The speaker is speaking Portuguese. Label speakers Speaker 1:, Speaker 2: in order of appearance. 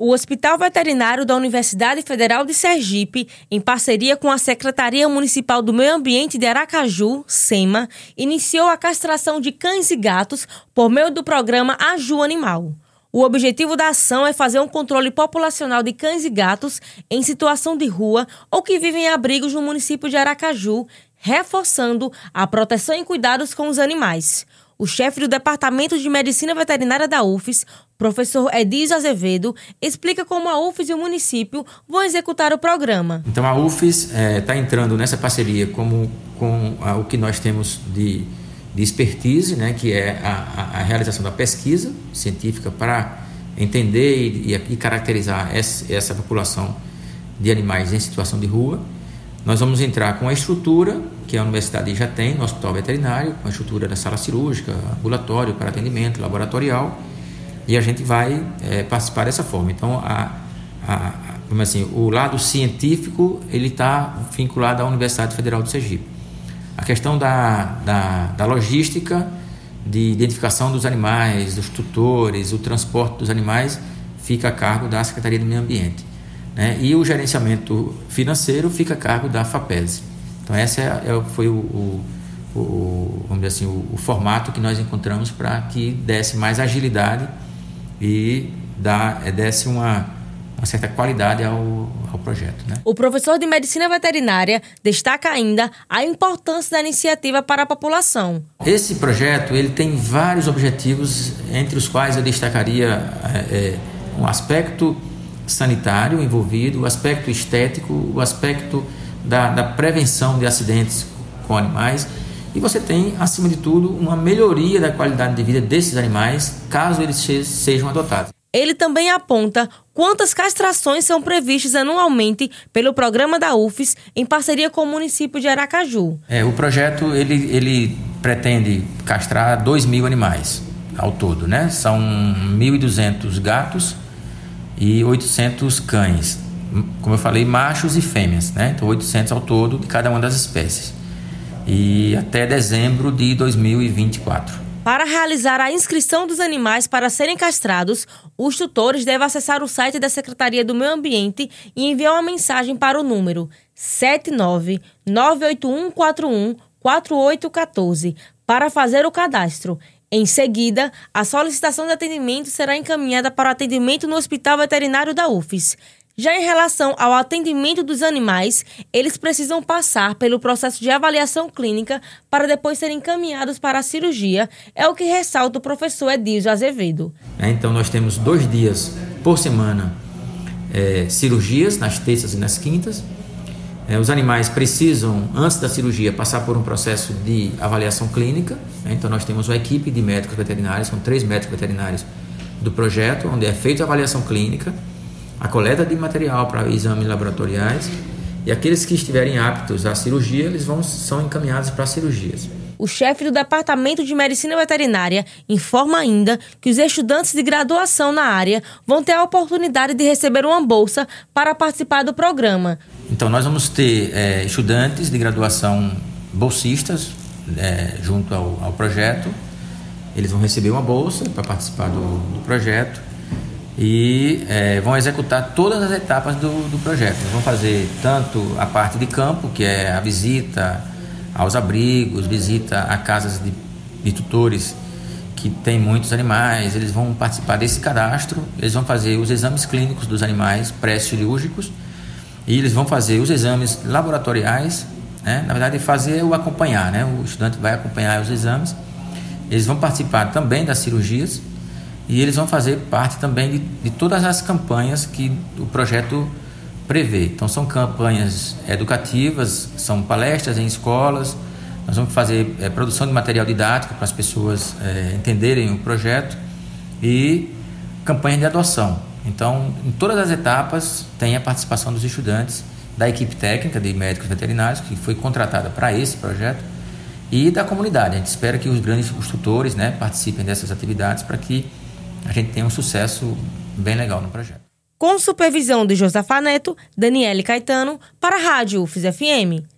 Speaker 1: O Hospital Veterinário da Universidade Federal de Sergipe, em parceria com a Secretaria Municipal do Meio Ambiente de Aracaju, SEMA, iniciou a castração de cães e gatos por meio do programa Aju Animal. O objetivo da ação é fazer um controle populacional de cães e gatos em situação de rua ou que vivem em abrigos no município de Aracaju, reforçando a proteção e cuidados com os animais. O chefe do Departamento de Medicina Veterinária da UFES, professor Edis Azevedo, explica como a UFES e o município vão executar o programa.
Speaker 2: Então a UFES está é, tá entrando nessa parceria como, com a, o que nós temos de, de expertise, né, que é a, a, realização da pesquisa científica para entender e, e, e caracterizar essa, essa população de animais em situação de rua nós vamos entrar com a estrutura que a universidade já tem no hospital veterinário, com a estrutura da sala cirúrgica, ambulatório para atendimento, laboratorial, e a gente vai é, participar dessa forma. Então, a, a, como assim, o lado científico ele está vinculado à Universidade Federal do Sergipe. A questão da, da, da logística, de identificação dos animais, dos tutores, o transporte dos animais, fica a cargo da Secretaria do Meio Ambiente. Né? E o gerenciamento financeiro fica a cargo da FAPES. Então, esse é, é, foi o, o, o, vamos dizer assim, o, o, formato que nós encontramos para que desse mais agilidade e dá, é, desse uma, uma certa qualidade ao, ao projeto. Né?
Speaker 1: O professor de medicina veterinária destaca ainda a importância da iniciativa para a população.
Speaker 2: Esse projeto ele tem vários objetivos, entre os quais eu destacaria é, é um aspecto sanitário envolvido, o aspecto estético, o aspecto da, da prevenção de acidentes com animais. E você tem, acima de tudo, uma melhoria da qualidade de vida desses animais, caso eles sejam adotados.
Speaker 1: Ele também aponta quantas castrações são previstas anualmente pelo programa da UFES em parceria com o município de Aracaju.
Speaker 2: É, o projeto ele, ele pretende castrar 2 mil animais ao todo, né? São 1.200 gatos e 800 cães, como eu falei, machos e fêmeas, né? Então 800 ao todo de cada uma das espécies. E até dezembro de 2024.
Speaker 1: Para realizar a inscrição dos animais para serem castrados, os tutores devem acessar o site da Secretaria do Meio Ambiente e enviar uma mensagem para o número 79981414814 para fazer o cadastro. Em seguida, a solicitação de atendimento será encaminhada para o atendimento no Hospital Veterinário da UFES. Já em relação ao atendimento dos animais, eles precisam passar pelo processo de avaliação clínica para depois serem encaminhados para a cirurgia, é o que ressalta o professor Edilson Azevedo.
Speaker 2: É, então, nós temos dois dias por semana é, cirurgias, nas terças e nas quintas, é, os animais precisam, antes da cirurgia, passar por um processo de avaliação clínica. Né? Então, nós temos uma equipe de médicos veterinários, são três médicos veterinários do projeto, onde é feita a avaliação clínica, a coleta de material para exames laboratoriais e aqueles que estiverem aptos à cirurgia, eles vão, são encaminhados para cirurgias.
Speaker 1: O chefe do Departamento de Medicina Veterinária informa ainda que os estudantes de graduação na área vão ter a oportunidade de receber uma bolsa para participar do programa.
Speaker 2: Então, nós vamos ter é, estudantes de graduação bolsistas é, junto ao, ao, projeto. Eles vão receber uma bolsa para participar do, do projeto e é, vão executar todas as etapas do, do projeto. vão fazer tanto a parte de campo, que é a visita aos abrigos, visita a casas de, de tutores que tem muitos animais, eles vão participar desse cadastro, eles vão fazer os exames clínicos dos animais pré-cirúrgicos e eles vão fazer os exames laboratoriais, né? na verdade fazer o acompanhar, né? o estudante vai acompanhar os exames, eles vão participar também das cirurgias e eles vão fazer parte também de, de todas as campanhas que o projeto prevê. Então, são campanhas educativas, são palestras em escolas, nós vamos fazer é, produção de material didático para as pessoas é, entenderem o projeto e campanha de adoção. Então, em todas as etapas, tem a participação dos estudantes, da equipe técnica de médicos veterinários, que foi contratada para esse projeto, e da comunidade. A gente espera que os grandes os tutores né, participem dessas atividades para que a gente tenha um sucesso bem legal no projeto
Speaker 1: com supervisão de Josafa Neto, Daniele Caetano, para a Rádio UFES FM.